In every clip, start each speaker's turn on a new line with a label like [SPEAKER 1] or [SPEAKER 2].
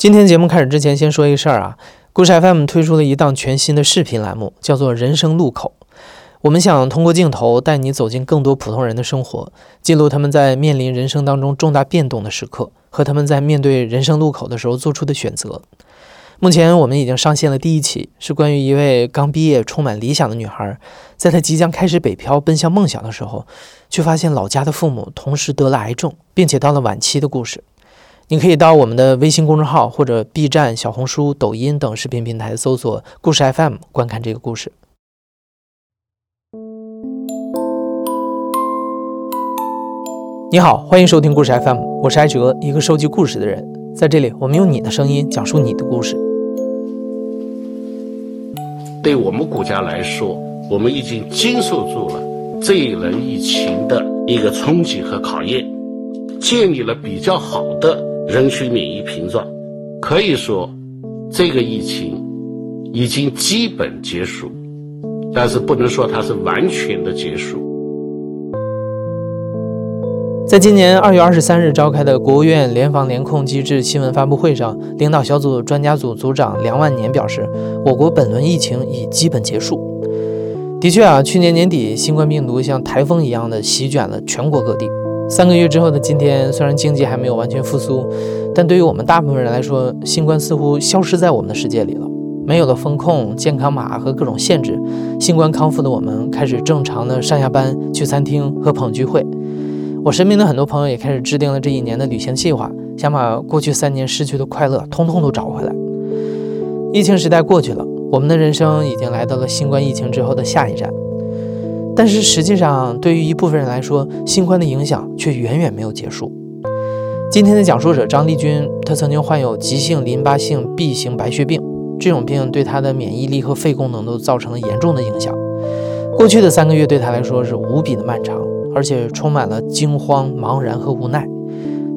[SPEAKER 1] 今天节目开始之前，先说一个事儿啊。故事 FM 推出了一档全新的视频栏目，叫做《人生路口》。我们想通过镜头带你走进更多普通人的生活，记录他们在面临人生当中重大变动的时刻，和他们在面对人生路口的时候做出的选择。目前我们已经上线了第一期，是关于一位刚毕业、充满理想的女孩，在她即将开始北漂奔向梦想的时候，却发现老家的父母同时得了癌症，并且到了晚期的故事。你可以到我们的微信公众号或者 B 站、小红书、抖音等视频平台搜索“故事 FM” 观看这个故事。你好，欢迎收听故事 FM，我是艾哲，一个收集故事的人。在这里，我们用你的声音讲述你的故事。
[SPEAKER 2] 对我们国家来说，我们已经经受住了这一轮疫情的一个冲击和考验，建立了比较好的。人群免疫屏障，可以说，这个疫情已经基本结束，但是不能说它是完全的结束。
[SPEAKER 1] 在今年二月二十三日召开的国务院联防联控机制新闻发布会上，领导小组专家组组长梁万年表示，我国本轮疫情已基本结束。的确啊，去年年底，新冠病毒像台风一样的席卷了全国各地。三个月之后的今天，虽然经济还没有完全复苏，但对于我们大部分人来说，新冠似乎消失在我们的世界里了。没有了风控、健康码和各种限制，新冠康复的我们开始正常的上下班、去餐厅和朋友聚会。我身边的很多朋友也开始制定了这一年的旅行计划，想把过去三年失去的快乐通通都找回来。疫情时代过去了，我们的人生已经来到了新冠疫情之后的下一站。但是实际上，对于一部分人来说，新冠的影响却远远没有结束。今天的讲述者张丽君，她曾经患有急性淋巴性 B 型白血病，这种病对她的免疫力和肺功能都造成了严重的影响。过去的三个月对她来说是无比的漫长，而且充满了惊慌、茫然和无奈。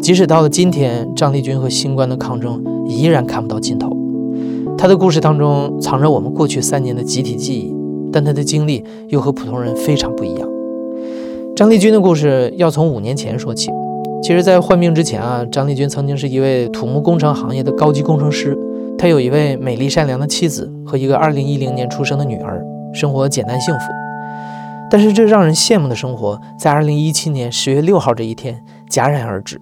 [SPEAKER 1] 即使到了今天，张丽君和新冠的抗争依然看不到尽头。她的故事当中藏着我们过去三年的集体记忆。但他的经历又和普通人非常不一样。张丽君的故事要从五年前说起。其实，在患病之前啊，张丽君曾经是一位土木工程行业的高级工程师。她有一位美丽善良的妻子和一个2010年出生的女儿，生活简单幸福。但是，这让人羡慕的生活在2017年10月6号这一天戛然而止。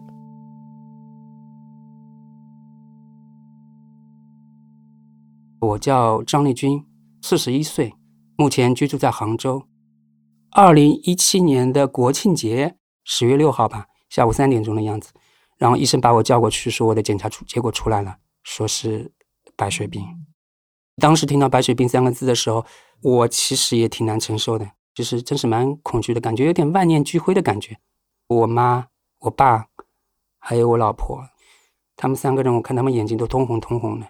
[SPEAKER 3] 我叫张丽君，四十一岁。目前居住在杭州。二零一七年的国庆节十月六号吧，下午三点钟的样子，然后医生把我叫过去，说我的检查出结果出来了，说是白血病。当时听到白血病三个字的时候，我其实也挺难承受的，就是真是蛮恐惧的感觉，有点万念俱灰的感觉。我妈、我爸还有我老婆，他们三个人，我看他们眼睛都通红通红的。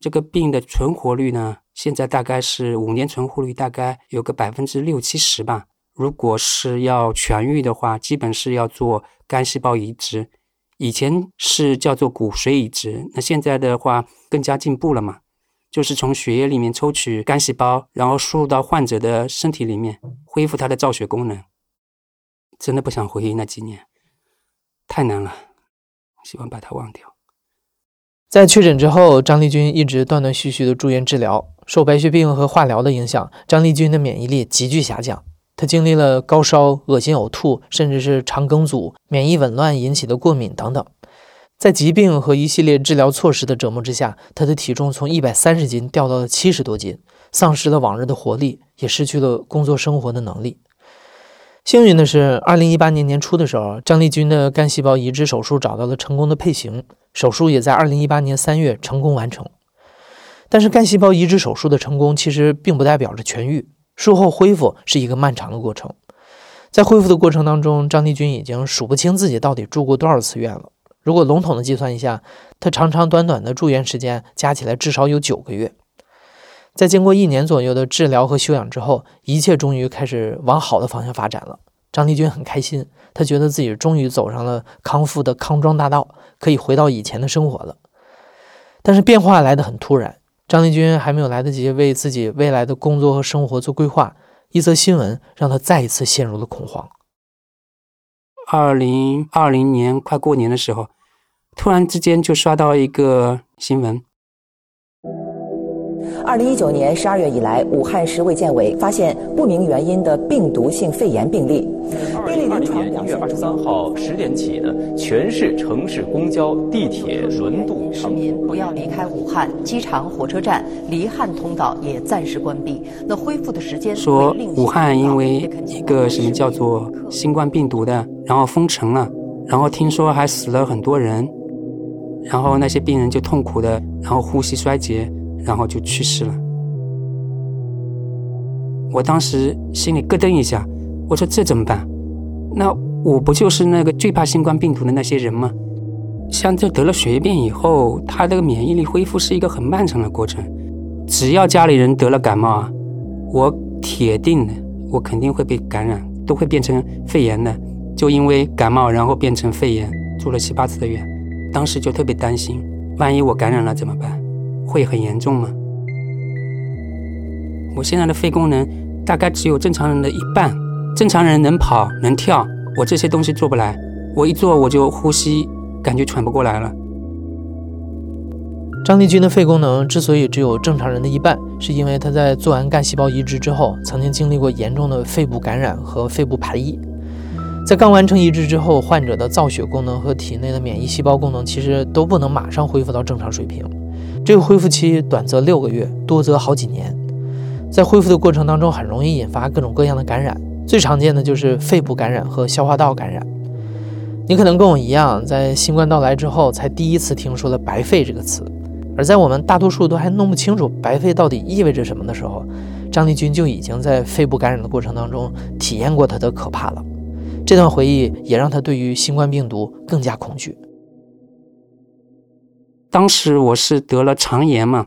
[SPEAKER 3] 这个病的存活率呢？现在大概是五年存活率，大概有个百分之六七十吧。如果是要痊愈的话，基本是要做干细胞移植，以前是叫做骨髓移植，那现在的话更加进步了嘛，就是从血液里面抽取干细胞，然后输入到患者的身体里面，恢复他的造血功能。真的不想回忆那几年，太难了，希望把它忘掉。
[SPEAKER 1] 在确诊之后，张丽君一直断断续续的住院治疗。受白血病和化疗的影响，张丽君的免疫力急剧下降。她经历了高烧、恶心、呕吐，甚至是肠梗阻、免疫紊乱引起的过敏等等。在疾病和一系列治疗措施的折磨之下，她的体重从一百三十斤掉到了七十多斤，丧失了往日的活力，也失去了工作生活的能力。幸运的是，二零一八年年初的时候，张丽君的干细胞移植手术找到了成功的配型，手术也在二零一八年三月成功完成。但是，干细胞移植手术的成功其实并不代表着痊愈，术后恢复是一个漫长的过程。在恢复的过程当中，张丽君已经数不清自己到底住过多少次院了。如果笼统的计算一下，她长长短短的住院时间加起来至少有九个月。在经过一年左右的治疗和休养之后，一切终于开始往好的方向发展了。张丽君很开心，她觉得自己终于走上了康复的康庄大道，可以回到以前的生活了。但是变化来得很突然，张丽君还没有来得及为自己未来的工作和生活做规划，一则新闻让她再一次陷入了恐慌。
[SPEAKER 3] 二零二零年快过年的时候，突然之间就刷到一个新闻。
[SPEAKER 4] 二零一九年十二月以来，武汉市卫健委发现不明原因的病毒性肺炎病例。
[SPEAKER 5] 二零二零年一月二十三号十点起呢，全市城市公交、地铁、轮渡
[SPEAKER 6] 市民不要离开武汉，机场、火车站离汉通道也暂时关闭。那恢复的时间
[SPEAKER 3] 说武汉因为一个什么叫做新冠病毒的，然后封城了，然后听说还死了很多人，然后那些病人就痛苦的，然后呼吸衰竭。然后就去世了。我当时心里咯噔一下，我说这怎么办？那我不就是那个最怕新冠病毒的那些人吗？像这得了血液病以后，他这个免疫力恢复是一个很漫长的过程。只要家里人得了感冒啊，我铁定的，我肯定会被感染，都会变成肺炎的。就因为感冒，然后变成肺炎，住了七八次的院。当时就特别担心，万一我感染了怎么办？会很严重吗？我现在的肺功能大概只有正常人的一半。正常人能跑能跳，我这些东西做不来。我一做我就呼吸，感觉喘不过来了。
[SPEAKER 1] 张立军的肺功能之所以只有正常人的一半，是因为他在做完干细胞移植之后，曾经经历过严重的肺部感染和肺部排异。在刚完成移植之后，患者的造血功能和体内的免疫细胞功能其实都不能马上恢复到正常水平。这个恢复期短则六个月，多则好几年。在恢复的过程当中，很容易引发各种各样的感染，最常见的就是肺部感染和消化道感染。你可能跟我一样，在新冠到来之后，才第一次听说了“白肺”这个词。而在我们大多数都还弄不清楚“白肺”到底意味着什么的时候，张立军就已经在肺部感染的过程当中体验过它的可怕了。这段回忆也让他对于新冠病毒更加恐惧。
[SPEAKER 3] 当时我是得了肠炎嘛，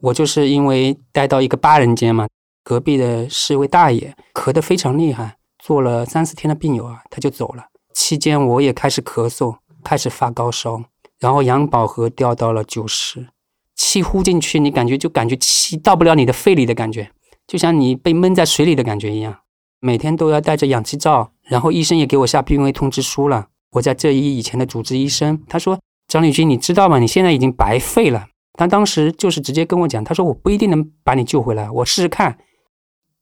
[SPEAKER 3] 我就是因为待到一个八人间嘛，隔壁的是一位大爷，咳得非常厉害，做了三四天的病友啊，他就走了。期间我也开始咳嗽，开始发高烧，然后氧饱和掉到了九十，气呼进去，你感觉就感觉气到不了你的肺里的感觉，就像你被闷在水里的感觉一样。每天都要带着氧气罩，然后医生也给我下病危通知书了。我在浙医以前的主治医生，他说。张立军，你知道吗？你现在已经白费了。他当时就是直接跟我讲，他说我不一定能把你救回来，我试试看，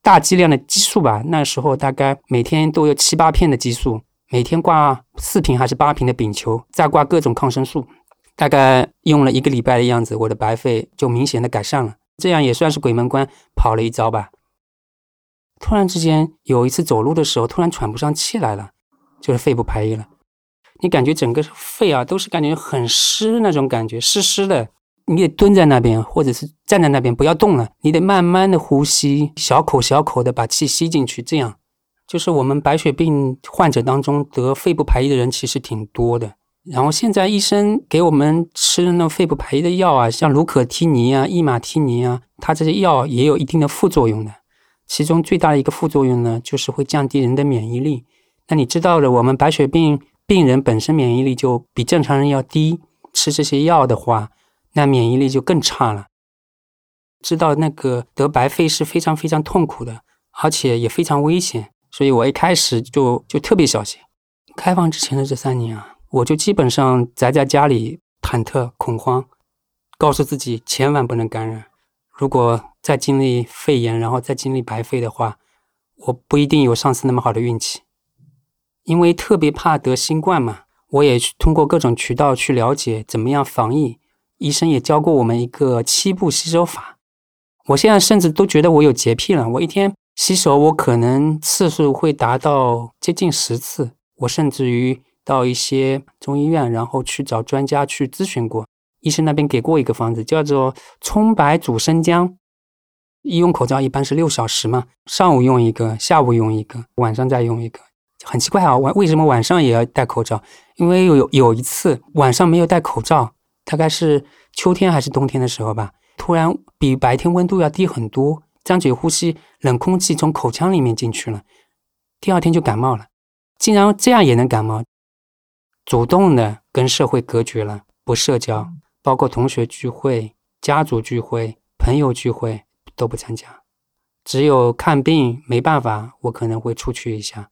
[SPEAKER 3] 大剂量的激素吧。那时候大概每天都有七八片的激素，每天挂四瓶还是八瓶的丙球，再挂各种抗生素，大概用了一个礼拜的样子，我的白肺就明显的改善了。这样也算是鬼门关跑了一遭吧。突然之间有一次走路的时候，突然喘不上气来了，就是肺部排异了。你感觉整个肺啊都是感觉很湿那种感觉，湿湿的。你得蹲在那边，或者是站在那边，不要动了。你得慢慢的呼吸，小口小口的把气吸进去。这样，就是我们白血病患者当中得肺部排异的人其实挺多的。然后现在医生给我们吃的那肺部排异的药啊，像卢可替尼啊、伊马替尼啊，它这些药也有一定的副作用的。其中最大的一个副作用呢，就是会降低人的免疫力。那你知道了，我们白血病。病人本身免疫力就比正常人要低，吃这些药的话，那免疫力就更差了。知道那个得白肺是非常非常痛苦的，而且也非常危险，所以我一开始就就特别小心。开放之前的这三年啊，我就基本上宅在家里，忐忑恐慌，告诉自己千万不能感染。如果再经历肺炎，然后再经历白肺的话，我不一定有上次那么好的运气。因为特别怕得新冠嘛，我也通过各种渠道去了解怎么样防疫。医生也教过我们一个七步洗手法。我现在甚至都觉得我有洁癖了，我一天洗手，我可能次数会达到接近十次。我甚至于到一些中医院，然后去找专家去咨询过，医生那边给过一个方子，叫做葱白煮生姜。医用口罩一般是六小时嘛，上午用一个，下午用一个，晚上再用一个。很奇怪啊，晚为什么晚上也要戴口罩？因为有有一次晚上没有戴口罩，大概是秋天还是冬天的时候吧，突然比白天温度要低很多，张嘴呼吸，冷空气从口腔里面进去了，第二天就感冒了。竟然这样也能感冒？主动的跟社会隔绝了，不社交，包括同学聚会、家族聚会、朋友聚会都不参加，只有看病没办法，我可能会出去一下。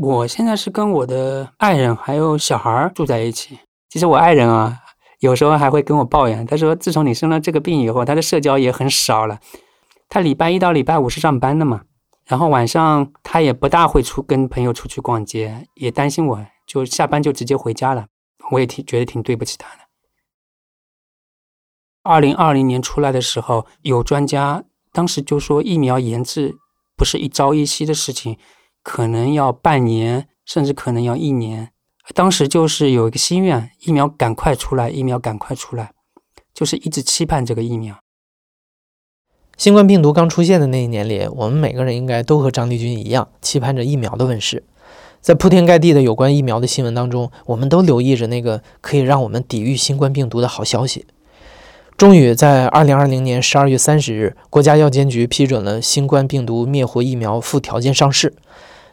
[SPEAKER 3] 我现在是跟我的爱人还有小孩住在一起，其实我爱人啊，有时候还会跟我抱怨，他说自从你生了这个病以后，他的社交也很少了。他礼拜一到礼拜五是上班的嘛，然后晚上他也不大会出跟朋友出去逛街，也担心我，就下班就直接回家了。我也挺觉得挺对不起他的。二零二零年出来的时候，有专家当时就说疫苗研制不是一朝一夕的事情，可能要半年，甚至可能要一年。当时就是有一个心愿，疫苗赶快出来，疫苗赶快出来，就是一直期盼这个疫苗。
[SPEAKER 1] 新冠病毒刚出现的那一年里，我们每个人应该都和张立军一样，期盼着疫苗的问世。在铺天盖地的有关疫苗的新闻当中，我们都留意着那个可以让我们抵御新冠病毒的好消息。终于在二零二零年十二月三十日，国家药监局批准了新冠病毒灭活疫苗附条件上市。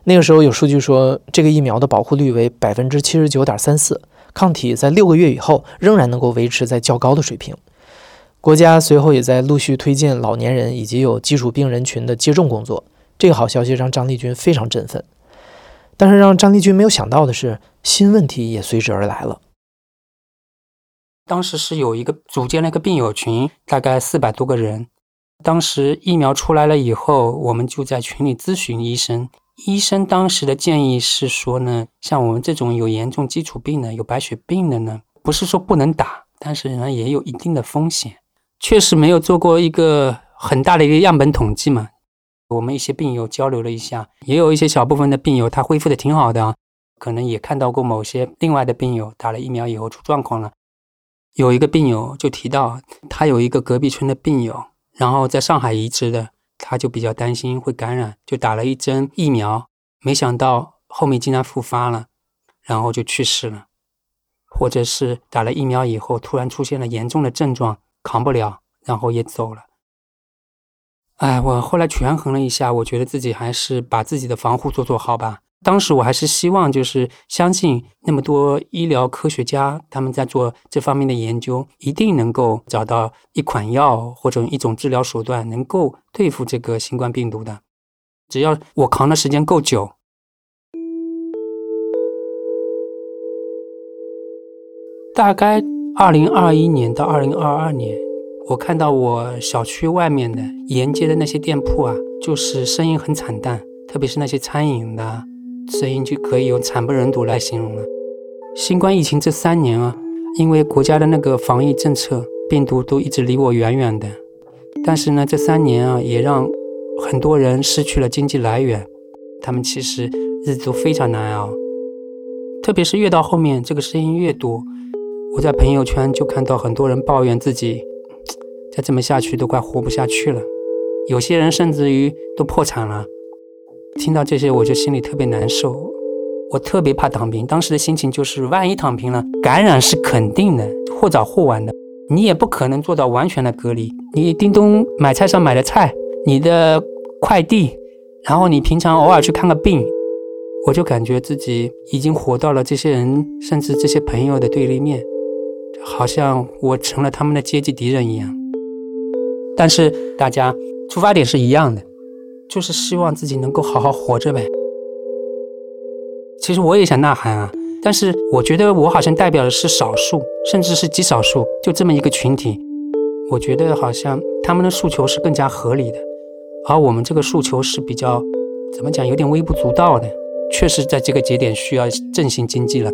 [SPEAKER 1] 那个时候有数据说，这个疫苗的保护率为百分之七十九点三四，抗体在六个月以后仍然能够维持在较高的水平。国家随后也在陆续推进老年人以及有基础病人群的接种工作。这个好消息让张立军非常振奋。但是让张立军没有想到的是，新问题也随之而来了。
[SPEAKER 3] 当时是有一个组建了一个病友群，大概四百多个人。当时疫苗出来了以后，我们就在群里咨询医生。医生当时的建议是说呢，像我们这种有严重基础病的、有白血病的呢，不是说不能打，但是呢也有一定的风险。确实没有做过一个很大的一个样本统计嘛。我们一些病友交流了一下，也有一些小部分的病友他恢复的挺好的，可能也看到过某些另外的病友打了疫苗以后出状况了。有一个病友就提到，他有一个隔壁村的病友，然后在上海移植的，他就比较担心会感染，就打了一针疫苗，没想到后面竟然复发了，然后就去世了。或者是打了疫苗以后突然出现了严重的症状，扛不了，然后也走了。哎，我后来权衡了一下，我觉得自己还是把自己的防护做做好吧。当时我还是希望，就是相信那么多医疗科学家他们在做这方面的研究，一定能够找到一款药或者一种治疗手段，能够对付这个新冠病毒的。只要我扛的时间够久，大概二零二一年到二零二二年。我看到我小区外面的沿街的那些店铺啊，就是生意很惨淡，特别是那些餐饮的声音，就可以用惨不忍睹来形容了。新冠疫情这三年啊，因为国家的那个防疫政策，病毒都一直离我远远的。但是呢，这三年啊，也让很多人失去了经济来源，他们其实日子都非常难熬。特别是越到后面，这个声音越多，我在朋友圈就看到很多人抱怨自己。再这么下去都快活不下去了，有些人甚至于都破产了。听到这些我就心里特别难受，我特别怕躺平。当时的心情就是，万一躺平了，感染是肯定的，或早或晚的。你也不可能做到完全的隔离。你叮咚买菜上买的菜，你的快递，然后你平常偶尔去看个病，我就感觉自己已经活到了这些人甚至这些朋友的对立面，好像我成了他们的阶级敌人一样。但是大家出发点是一样的，就是希望自己能够好好活着呗。其实我也想呐喊啊，但是我觉得我好像代表的是少数，甚至是极少数，就这么一个群体。我觉得好像他们的诉求是更加合理的，而我们这个诉求是比较怎么讲，有点微不足道的。确实在这个节点需要振兴经济了。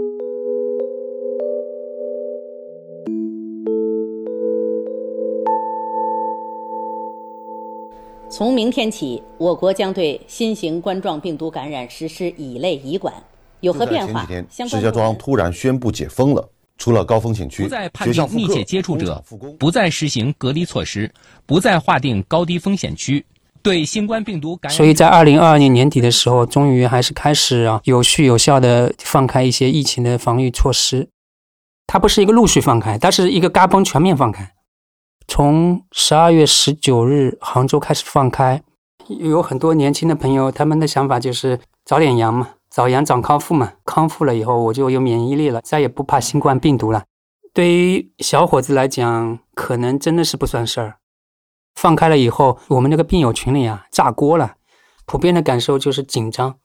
[SPEAKER 7] 从明天起，我国将对新型冠状病毒感染实施乙类乙管，有何变化？
[SPEAKER 8] 前几天，石家庄突然宣布解封了，除了高风险区，
[SPEAKER 9] 不再判定密切接触者，不再实行隔离措施，不再划定高低风险区，对新冠病毒感染。
[SPEAKER 3] 所以在二零二二年年底的时候，终于还是开始啊，有序有效的放开一些疫情的防御措施。它不是一个陆续放开，它是一个嘎嘣全面放开。从十二月十九日杭州开始放开，有很多年轻的朋友，他们的想法就是早点阳嘛，早阳早康复嘛，康复了以后我就有免疫力了，再也不怕新冠病毒了。对于小伙子来讲，可能真的是不算事儿。放开了以后，我们那个病友群里啊，炸锅了，普遍的感受就是紧张、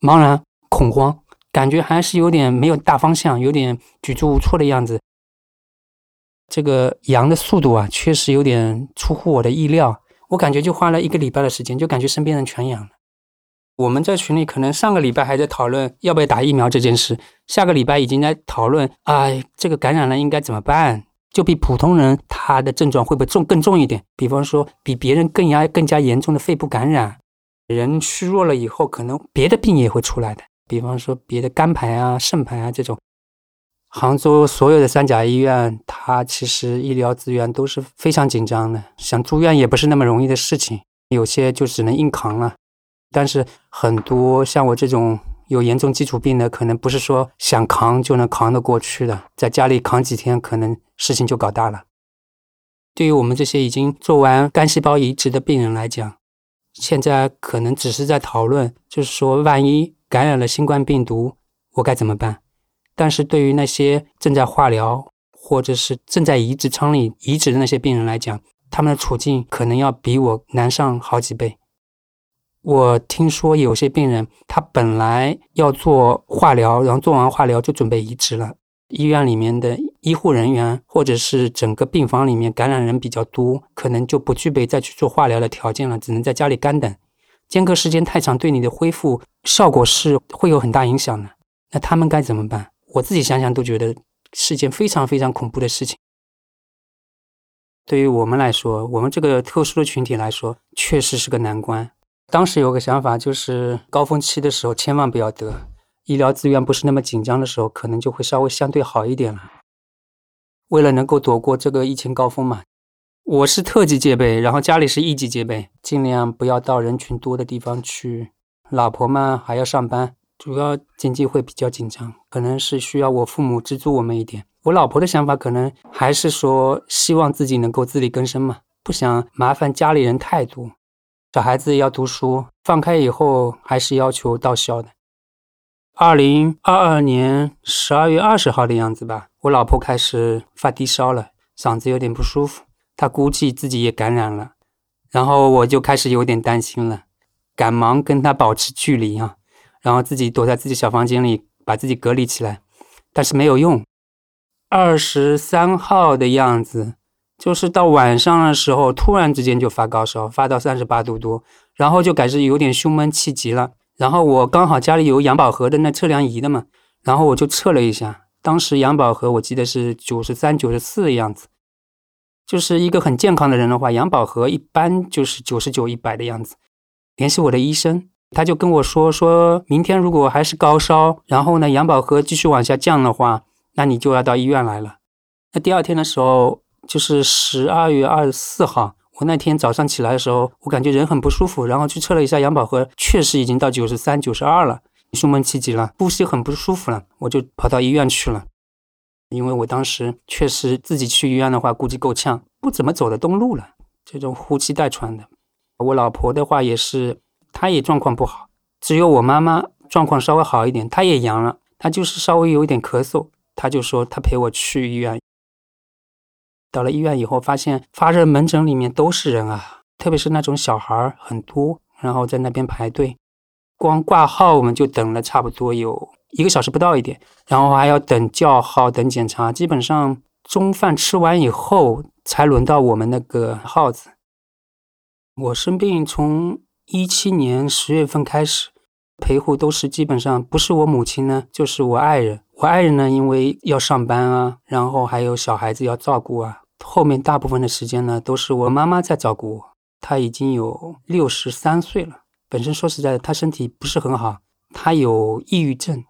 [SPEAKER 3] 茫然、恐慌，感觉还是有点没有大方向，有点举足无措的样子。这个阳的速度啊，确实有点出乎我的意料。我感觉就花了一个礼拜的时间，就感觉身边人全阳了。我们在群里可能上个礼拜还在讨论要不要打疫苗这件事，下个礼拜已经在讨论，哎，这个感染了应该怎么办？就比普通人他的症状会不会重更重一点？比方说比别人更加更加严重的肺部感染，人虚弱了以后，可能别的病也会出来的。比方说别的肝排啊、肾排啊这种。杭州所有的三甲医院，它其实医疗资源都是非常紧张的，想住院也不是那么容易的事情，有些就只能硬扛了。但是很多像我这种有严重基础病的，可能不是说想扛就能扛得过去的，在家里扛几天，可能事情就搞大了。对于我们这些已经做完干细胞移植的病人来讲，现在可能只是在讨论，就是说万一感染了新冠病毒，我该怎么办？但是对于那些正在化疗或者是正在移植舱里移植的那些病人来讲，他们的处境可能要比我难上好几倍。我听说有些病人，他本来要做化疗，然后做完化疗就准备移植了。医院里面的医护人员或者是整个病房里面感染人比较多，可能就不具备再去做化疗的条件了，只能在家里干等。间隔时间太长，对你的恢复效果是会有很大影响的。那他们该怎么办？我自己想想都觉得是件非常非常恐怖的事情。对于我们来说，我们这个特殊的群体来说，确实是个难关。当时有个想法，就是高峰期的时候千万不要得，医疗资源不是那么紧张的时候，可能就会稍微相对好一点了。为了能够躲过这个疫情高峰嘛，我是特级戒备，然后家里是一级戒备，尽量不要到人群多的地方去。老婆嘛还要上班，主要经济会比较紧张，可能是需要我父母资助我们一点。我老婆的想法可能还是说，希望自己能够自力更生嘛，不想麻烦家里人太多。小孩子要读书，放开以后还是要求到校的。二零二二年十二月二十号的样子吧，我老婆开始发低烧了，嗓子有点不舒服，她估计自己也感染了，然后我就开始有点担心了，赶忙跟她保持距离啊，然后自己躲在自己小房间里把自己隔离起来，但是没有用。二十三号的样子。就是到晚上的时候，突然之间就发高烧，发到三十八度多，然后就开始有点胸闷气急了。然后我刚好家里有氧宝和的那测量仪的嘛，然后我就测了一下，当时氧宝和我记得是九十三、九十四的样子。就是一个很健康的人的话，氧宝和一般就是九十九、一百的样子。联系我的医生，他就跟我说，说明天如果还是高烧，然后呢杨宝和继续往下降的话，那你就要到医院来了。那第二天的时候。就是十二月二十四号，我那天早上起来的时候，我感觉人很不舒服，然后去测了一下杨宝和，确实已经到九十三、九十二了，胸闷气急了，呼吸很不舒服了，我就跑到医院去了。因为我当时确实自己去医院的话，估计够呛，不怎么走得动路了，这种呼气带喘的。我老婆的话也是，她也状况不好，只有我妈妈状况稍微好一点，她也阳了，她就是稍微有一点咳嗽，她就说她陪我去医院。到了医院以后，发现发热门诊里面都是人啊，特别是那种小孩很多，然后在那边排队，光挂号我们就等了差不多有一个小时不到一点，然后还要等叫号、等检查，基本上中饭吃完以后才轮到我们那个号子。我生病从一七年十月份开始，陪护都是基本上不是我母亲呢，就是我爱人。我爱人呢，因为要上班啊，然后还有小孩子要照顾啊。后面大部分的时间呢，都是我妈妈在照顾我。她已经有六十三岁了，本身说实在的，她身体不是很好，她有抑郁症，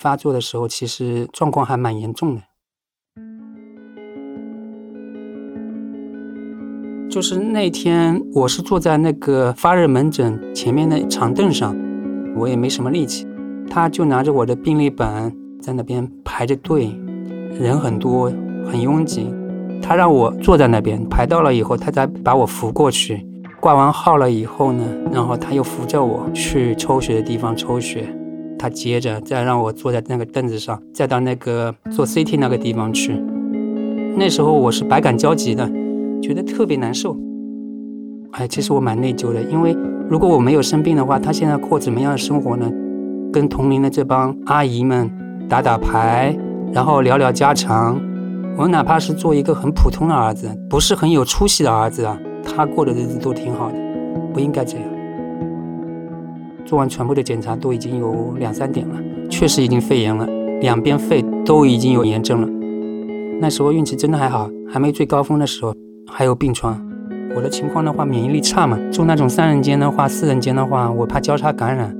[SPEAKER 3] 发作的时候其实状况还蛮严重的。就是那天，我是坐在那个发热门诊前面的长凳上，我也没什么力气，他就拿着我的病历本在那边排着队，人很多，很拥挤。他让我坐在那边排到了以后，他才把我扶过去。挂完号了以后呢，然后他又扶着我去抽血的地方抽血。他接着再让我坐在那个凳子上，再到那个做 CT 那个地方去。那时候我是百感交集的，觉得特别难受。哎，其实我蛮内疚的，因为如果我没有生病的话，他现在过怎么样的生活呢？跟同龄的这帮阿姨们打打牌，然后聊聊家常。我哪怕是做一个很普通的儿子，不是很有出息的儿子啊，他过的日子都挺好的，不应该这样。做完全部的检查都已经有两三点了，确实已经肺炎了，两边肺都已经有炎症了。那时候运气真的还好，还没最高峰的时候还有病床。我的情况的话，免疫力差嘛，住那种三人间的话，四人间的话，我怕交叉感染，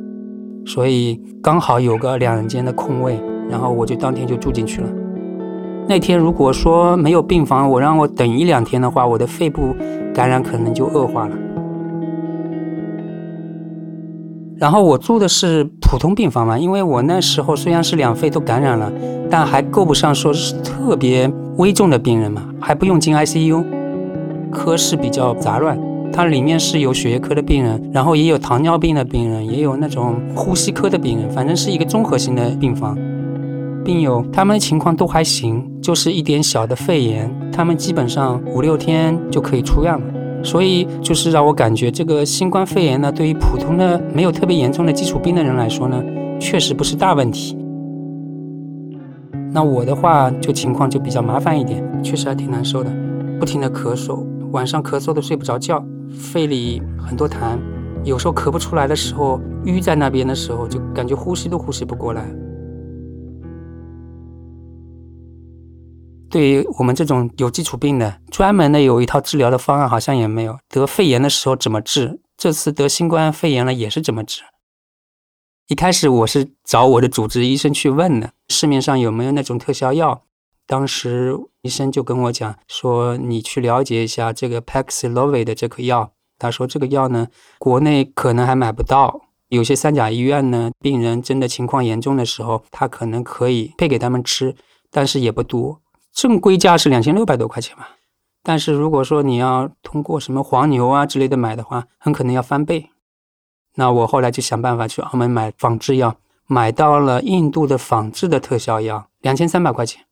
[SPEAKER 3] 所以刚好有个两人间的空位，然后我就当天就住进去了。那天如果说没有病房，我让我等一两天的话，我的肺部感染可能就恶化了。然后我住的是普通病房嘛，因为我那时候虽然是两肺都感染了，但还够不上说是特别危重的病人嘛，还不用进 ICU。科室比较杂乱，它里面是有血液科的病人，然后也有糖尿病的病人，也有那种呼吸科的病人，反正是一个综合性的病房。病友他们的情况都还行，就是一点小的肺炎，他们基本上五六天就可以出院了。所以就是让我感觉这个新冠肺炎呢，对于普通的没有特别严重的基础病的人来说呢，确实不是大问题。那我的话就情况就比较麻烦一点，确实还挺难受的，不停的咳嗽，晚上咳嗽的睡不着觉，肺里很多痰，有时候咳不出来的时候，淤在那边的时候，就感觉呼吸都呼吸不过来。对于我们这种有基础病的，专门的有一套治疗的方案好像也没有。得肺炎的时候怎么治？这次得新冠肺炎了也是怎么治？一开始我是找我的主治医生去问的，市面上有没有那种特效药？当时医生就跟我讲说，你去了解一下这个 Paxlovid 的这颗药。他说这个药呢，国内可能还买不到，有些三甲医院呢，病人真的情况严重的时候，他可能可以配给他们吃，但是也不多。正规价是两千六百多块钱吧，但是如果说你要通过什么黄牛啊之类的买的话，很可能要翻倍。那我后来就想办法去澳门买仿制药，买到了印度的仿制的特效药，两千三百块钱。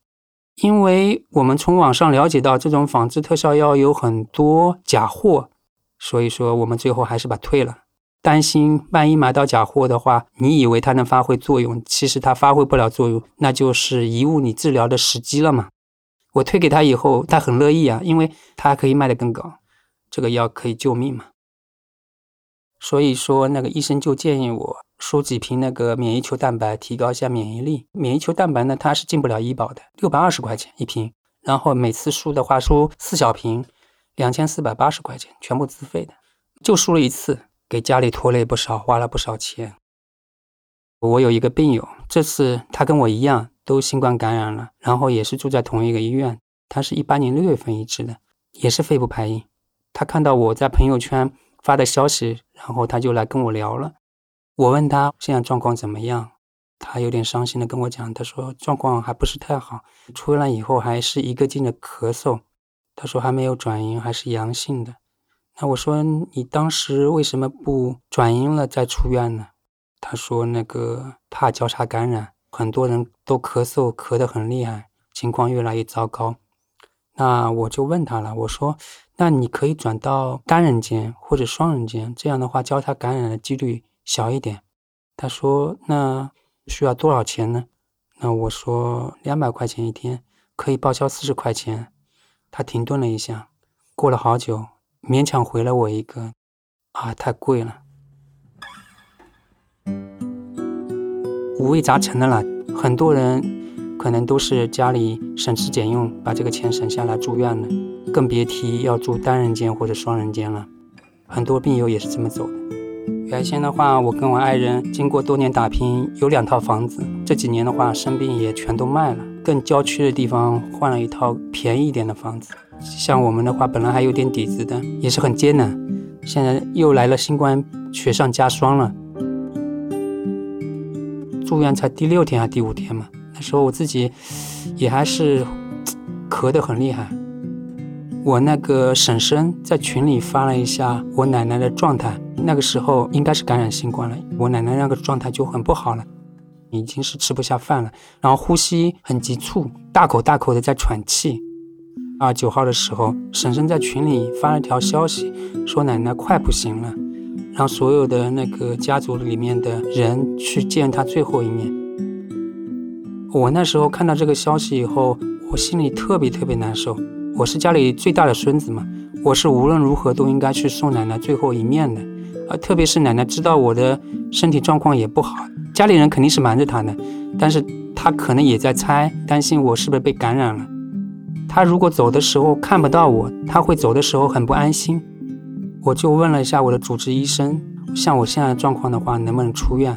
[SPEAKER 3] 因为我们从网上了解到这种仿制特效药有很多假货，所以说我们最后还是把退了。担心万一买到假货的话，你以为它能发挥作用，其实它发挥不了作用，那就是贻误你治疗的时机了嘛。我推给他以后，他很乐意啊，因为他可以卖得更高，这个药可以救命嘛。所以说，那个医生就建议我输几瓶那个免疫球蛋白，提高一下免疫力。免疫球蛋白呢，它是进不了医保的，六百二十块钱一瓶，然后每次输的话输四小瓶，两千四百八十块钱，全部自费的，就输了一次，给家里拖累不少，花了不少钱。我有一个病友，这次他跟我一样。都新冠感染了，然后也是住在同一个医院。他是一八年六月份移植的，也是肺部排异。他看到我在朋友圈发的消息，然后他就来跟我聊了。我问他现在状况怎么样，他有点伤心的跟我讲，他说状况还不是太好，出院了以后还是一个劲的咳嗽。他说还没有转阴，还是阳性的。那我说你当时为什么不转阴了再出院呢？他说那个怕交叉感染。很多人都咳嗽，咳得很厉害，情况越来越糟糕。那我就问他了，我说：“那你可以转到单人间或者双人间，这样的话交叉感染的几率小一点。”他说：“那需要多少钱呢？”那我说：“两百块钱一天，可以报销四十块钱。”他停顿了一下，过了好久，勉强回了我一个：“啊，太贵了。”五味杂陈的了，很多人可能都是家里省吃俭用把这个钱省下来住院了，更别提要住单人间或者双人间了。很多病友也是这么走的。原先的话，我跟我爱人经过多年打拼，有两套房子。这几年的话，生病也全都卖了，更郊区的地方换了一套便宜一点的房子。像我们的话，本来还有点底子的，也是很艰难。现在又来了新冠，雪上加霜了。住院才第六天还第五天嘛？那时候我自己也还是咳得很厉害。我那个婶婶在群里发了一下我奶奶的状态，那个时候应该是感染新冠了。我奶奶那个状态就很不好了，已经是吃不下饭了，然后呼吸很急促，大口大口的在喘气。二九号的时候，婶婶在群里发了条消息，说奶奶快不行了。让所有的那个家族里面的人去见她最后一面。我那时候看到这个消息以后，我心里特别特别难受。我是家里最大的孙子嘛，我是无论如何都应该去送奶奶最后一面的。啊，特别是奶奶知道我的身体状况也不好，家里人肯定是瞒着她的，但是她可能也在猜，担心我是不是被感染了。她如果走的时候看不到我，她会走的时候很不安心。我就问了一下我的主治医生，像我现在的状况的话，能不能出院？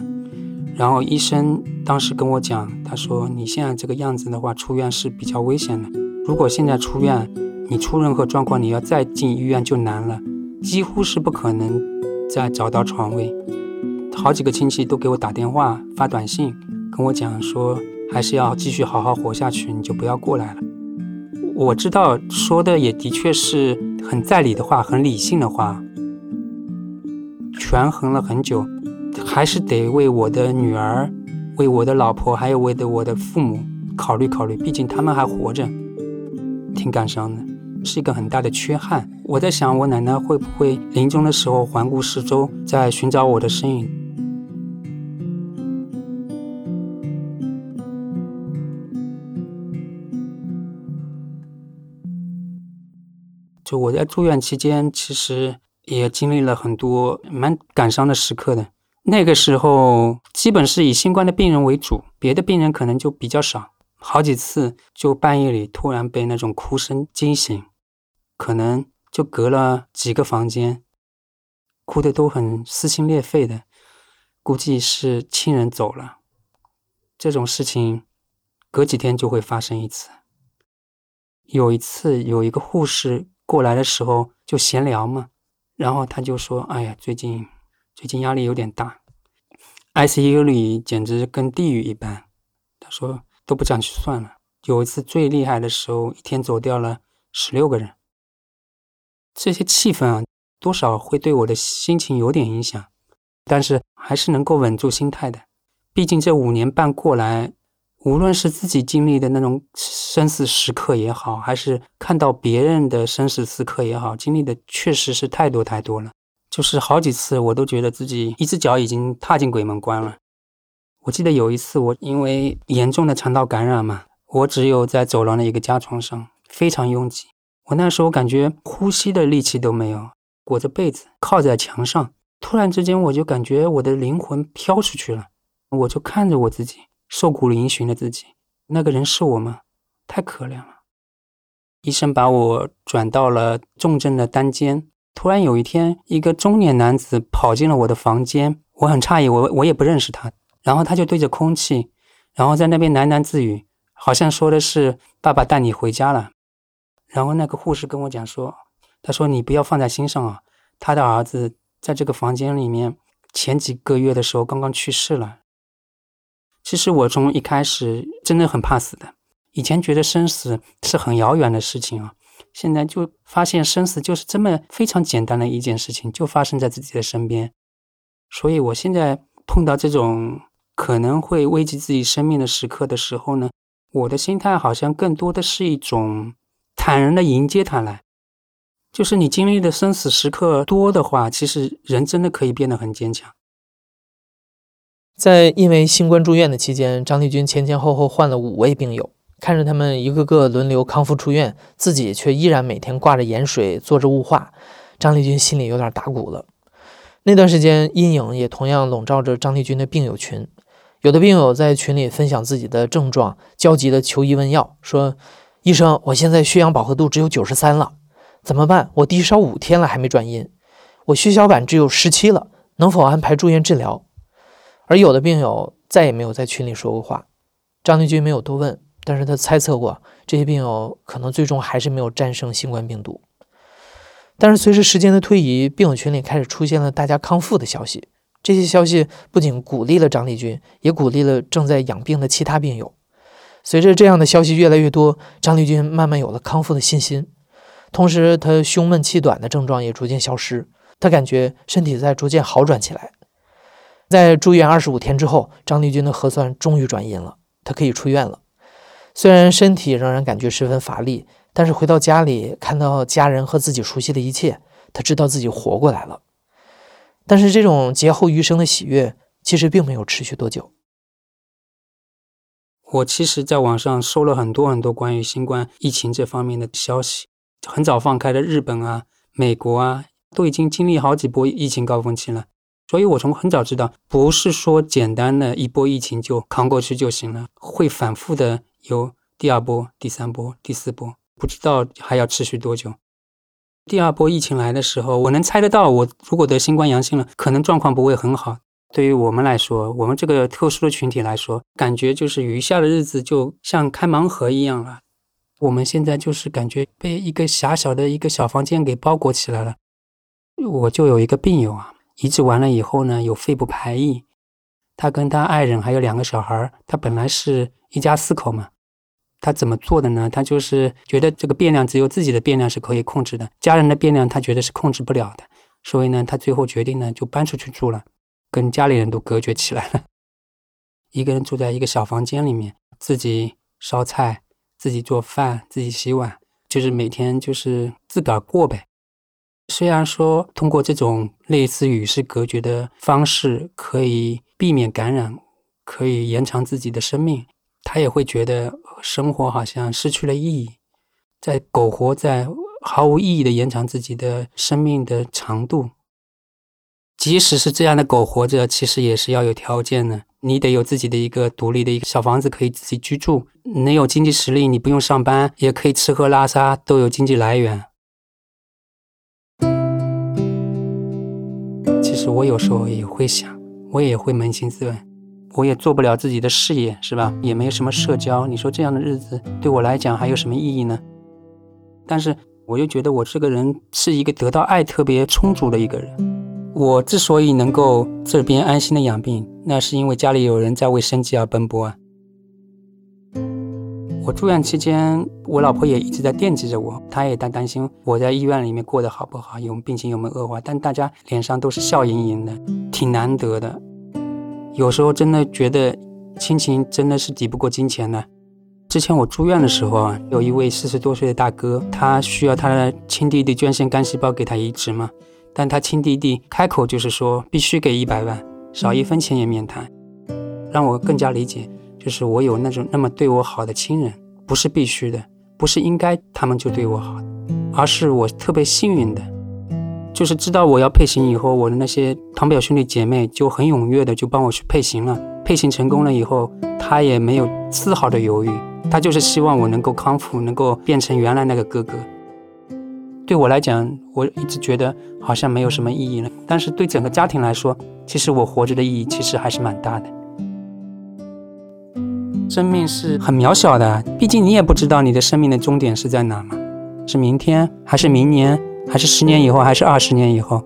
[SPEAKER 3] 然后医生当时跟我讲，他说你现在这个样子的话，出院是比较危险的。如果现在出院，你出任何状况，你要再进医院就难了，几乎是不可能再找到床位。好几个亲戚都给我打电话、发短信，跟我讲说，还是要继续好好活下去，你就不要过来了。我知道说的也的确是很在理的话，很理性的话，权衡了很久。还是得为我的女儿、为我的老婆，还有为的我的父母考虑考虑，毕竟他们还活着，挺感伤的，是一个很大的缺憾。我在想，我奶奶会不会临终的时候环顾四周，在寻找我的身影？就我在住院期间，其实也经历了很多蛮感伤的时刻的。那个时候基本是以新冠的病人为主，别的病人可能就比较少。好几次就半夜里突然被那种哭声惊醒，可能就隔了几个房间，哭的都很撕心裂肺的，估计是亲人走了。这种事情隔几天就会发生一次。有一次有一个护士过来的时候就闲聊嘛，然后他就说：“哎呀，最近。”最近压力有点大，ICU 里简直跟地狱一般。他说都不想去算了。有一次最厉害的时候，一天走掉了十六个人。这些气氛啊，多少会对我的心情有点影响，但是还是能够稳住心态的。毕竟这五年半过来，无论是自己经历的那种生死时刻也好，还是看到别人的生死时刻也好，经历的确实是太多太多了。就是好几次，我都觉得自己一只脚已经踏进鬼门关了。我记得有一次，我因为严重的肠道感染嘛，我只有在走廊的一个加床上，非常拥挤。我那时候感觉呼吸的力气都没有，裹着被子靠在墙上。突然之间，我就感觉我的灵魂飘出去了。我就看着我自己瘦骨嶙峋的自己，那个人是我吗？太可怜了。医生把我转到了重症的单间。突然有一天，一个中年男子跑进了我的房间，我很诧异，我我也不认识他。然后他就对着空气，然后在那边喃喃自语，好像说的是“爸爸带你回家了”。然后那个护士跟我讲说：“他说你不要放在心上啊，他的儿子在这个房间里面前几个月的时候刚刚去世了。”其实我从一开始真的很怕死的，以前觉得生死是很遥远的事情啊。现在就发现生死就是这么非常简单的一件事情，就发生在自己的身边。所以我现在碰到这种可能会危及自己生命的时刻的时候呢，我的心态好像更多的是一种坦然的迎接它来。就是你经历的生死时刻多的话，其实人真的可以变得很坚强。
[SPEAKER 1] 在因为新冠住院的期间，张立军前前后后换了五位病友。看着他们一个个轮流康复出院，自己却依然每天挂着盐水做着雾化，张立军心里有点打鼓了。那段时间，阴影也同样笼罩着张立军的病友群。有的病友在群里分享自己的症状，焦急地求医问药，说：“医生，我现在血氧饱和度只有九十三了，怎么办？我低烧五天了还没转阴，我血小板只有十七了，能否安排住院治疗？”而有的病友再也没有在群里说过话，张立军没有多问。但是他猜测过，这些病友可能最终还是没有战胜新冠病毒。但是随着时间的推移，病友群里开始出现了大家康复的消息。这些消息不仅鼓励了张立军，也鼓励了正在养病的其他病友。随着这样的消息越来越多，张立军慢慢有了康复的信心。同时，他胸闷气短的症状也逐渐消失，他感觉身体在逐渐好转起来。在住院二十五天之后，张立军的核酸终于转阴了，他可以出院了。虽然身体仍然感觉十分乏力，但是回到家里看到家人和自己熟悉的一切，他知道自己活过来了。但是这种劫后余生的喜悦，其实并没有持续多久。
[SPEAKER 3] 我其实在网上搜了很多很多关于新冠疫情这方面的消息，很早放开的日本啊、美国啊，都已经经历好几波疫情高峰期了。所以我从很早知道，不是说简单的一波疫情就扛过去就行了，会反复的有第二波、第三波、第四波，不知道还要持续多久。第二波疫情来的时候，我能猜得到，我如果得新冠阳性了，可能状况不会很好。对于我们来说，我们这个特殊的群体来说，感觉就是余下的日子就像开盲盒一样了。我们现在就是感觉被一个狭小的一个小房间给包裹起来了。我就有一个病友啊，移植完了以后呢，有肺部排异。他跟他爱人还有两个小孩，他本来是一家四口嘛。他怎么做的呢？他就是觉得这个变量只有自己的变量是可以控制的，家人的变量他觉得是控制不了的。所以呢，他最后决定呢，就搬出去住了。跟家里人都隔绝起来了，一个人住在一个小房间里面，自己烧菜，自己做饭，自己洗碗，就是每天就是自个儿过呗。虽然说通过这种类似与世隔绝的方式可以避免感染，可以延长自己的生命，他也会觉得生活好像失去了意义，在苟活在毫无意义的延长自己的生命的长度。即使是这样的狗活着，其实也是要有条件的。你得有自己的一个独立的一个小房子，可以自己居住。能有经济实力，你不用上班，也可以吃喝拉撒都有经济来源。其实我有时候也会想，我也会扪心自问，我也做不了自己的事业，是吧？也没有什么社交。你说这样的日子对我来讲还有什么意义呢？但是我又觉得我这个人是一个得到爱特别充足的一个人。我之所以能够这边安心的养病，那是因为家里有人在为生计而奔波啊。我住院期间，我老婆也一直在惦记着我，她也在担心我在医院里面过得好不好，有病情有没有恶化。但大家脸上都是笑盈盈的，挺难得的。有时候真的觉得亲情真的是抵不过金钱的。之前我住院的时候啊，有一位四十多岁的大哥，他需要他的亲弟弟捐献干细胞给他移植嘛。但他亲弟弟开口就是说必须给一百万，少一分钱也免谈，让我更加理解，就是我有那种那么对我好的亲人，不是必须的，不是应该他们就对我好，而是我特别幸运的，就是知道我要配型以后，我的那些堂表兄弟姐妹就很踊跃的就帮我去配型了，配型成功了以后，他也没有丝毫的犹豫，他就是希望我能够康复，能够变成原来那个哥哥。对我来讲，我一直觉得好像没有什么意义了。但是对整个家庭来说，其实我活着的意义其实还是蛮大的。生命是很渺小的，毕竟你也不知道你的生命的终点是在哪嘛？是明天，还是明年，还是十年以后，还是二十年以后？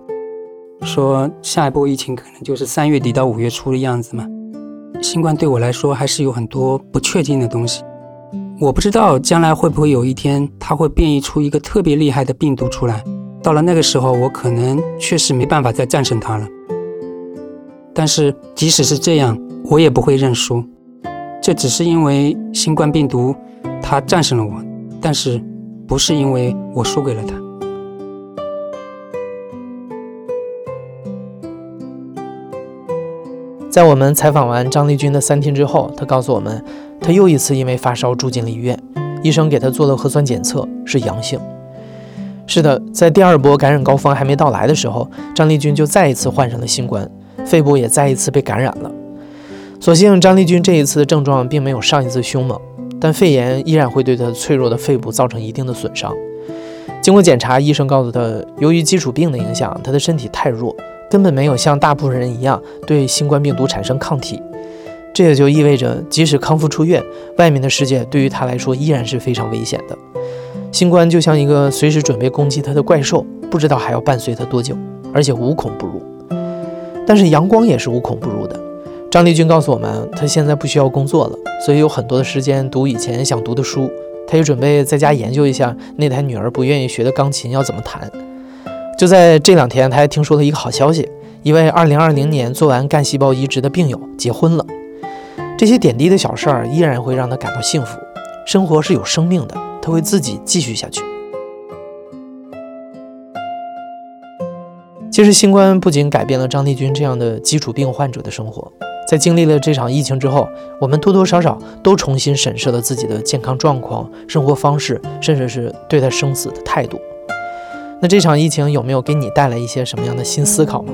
[SPEAKER 3] 说下一波疫情可能就是三月底到五月初的样子嘛？新冠对我来说还是有很多不确定的东西。我不知道将来会不会有一天，它会变异出一个特别厉害的病毒出来。到了那个时候，我可能确实没办法再战胜它了。但是即使是这样，我也不会认输。这只是因为新冠病毒它战胜了我，但是不是因为我输给了它。
[SPEAKER 1] 在我们采访完张丽君的三天之后，她告诉我们。她又一次因为发烧住进了医院，医生给她做了核酸检测，是阳性。是的，在第二波感染高峰还没到来的时候，张丽君就再一次患上了新冠，肺部也再一次被感染了。所幸张丽君这一次的症状并没有上一次凶猛，但肺炎依然会对她脆弱的肺部造成一定的损伤。经过检查，医生告诉她，由于基础病的影响，她的身体太弱，根本没有像大部分人一样对新冠病毒产生抗体。这也就意味着，即使康复出院，外面的世界对于他来说依然是非常危险的。新冠就像一个随时准备攻击他的怪兽，不知道还要伴随他多久，而且无孔不入。但是阳光也是无孔不入的。张丽君告诉我们，他现在不需要工作了，所以有很多的时间读以前想读的书。他也准备在家研究一下那台女儿不愿意学的钢琴要怎么弹。就在这两天，他还听说了一个好消息：一位2020年做完干细胞移植的病友结婚了。这些点滴的小事儿依然会让他感到幸福。生活是有生命的，他会自己继续下去。其实，新冠不仅改变了张丽君这样的基础病患者的生活，在经历了这场疫情之后，我们多多少少都重新审视了自己的健康状况、生活方式，甚至是对待生死的态度。那这场疫情有没有给你带来一些什么样的新思考吗？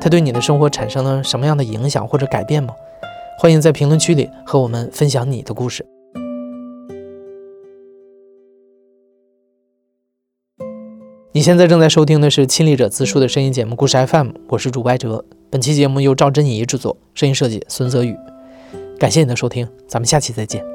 [SPEAKER 1] 它对你的生活产生了什么样的影响或者改变吗？欢迎在评论区里和我们分享你的故事。你现在正在收听的是亲历者自述的声音节目《故事 FM》，我是主播哲。本期节目由赵真怡制作，声音设计孙泽宇。感谢你的收听，咱们下期再见。